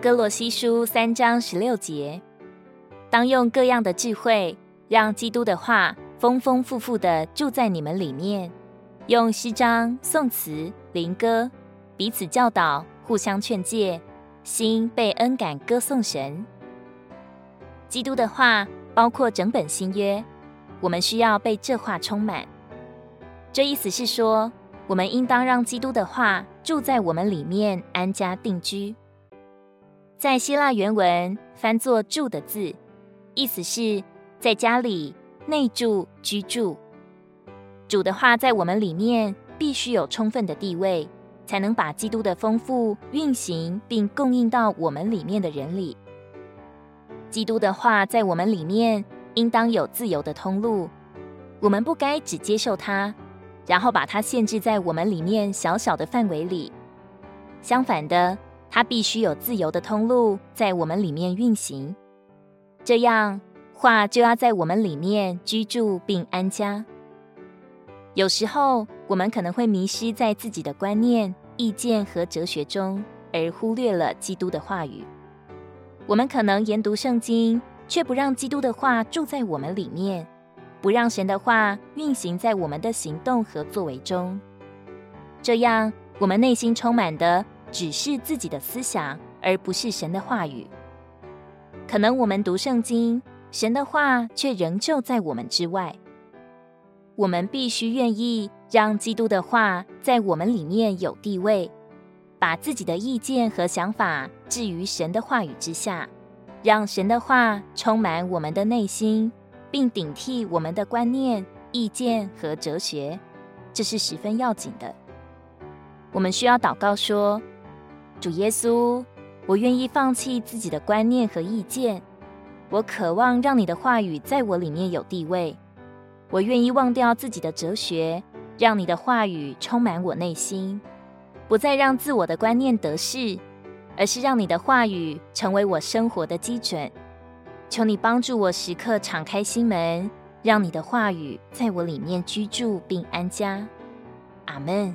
歌罗西书三章十六节，当用各样的智慧，让基督的话丰丰富富的住在你们里面，用诗章、颂词、灵歌彼此教导，互相劝诫，心被恩感歌颂神。基督的话包括整本新约，我们需要被这话充满。这意思是说，我们应当让基督的话住在我们里面，安家定居。在希腊原文翻作“住”的字，意思是在家里内住居住。主的话在我们里面必须有充分的地位，才能把基督的丰富运行并供应到我们里面的人里。基督的话在我们里面应当有自由的通路，我们不该只接受它。然后把它限制在我们里面小小的范围里。相反的，它必须有自由的通路在我们里面运行。这样，话就要在我们里面居住并安家。有时候，我们可能会迷失在自己的观念、意见和哲学中，而忽略了基督的话语。我们可能研读圣经，却不让基督的话住在我们里面。不让神的话运行在我们的行动和作为中，这样我们内心充满的只是自己的思想，而不是神的话语。可能我们读圣经，神的话却仍旧在我们之外。我们必须愿意让基督的话在我们里面有地位，把自己的意见和想法置于神的话语之下，让神的话充满我们的内心。并顶替我们的观念、意见和哲学，这是十分要紧的。我们需要祷告说：“主耶稣，我愿意放弃自己的观念和意见，我渴望让你的话语在我里面有地位。我愿意忘掉自己的哲学，让你的话语充满我内心，不再让自我的观念得势，而是让你的话语成为我生活的基准。”求你帮助我时刻敞开心门，让你的话语在我里面居住并安家。阿门。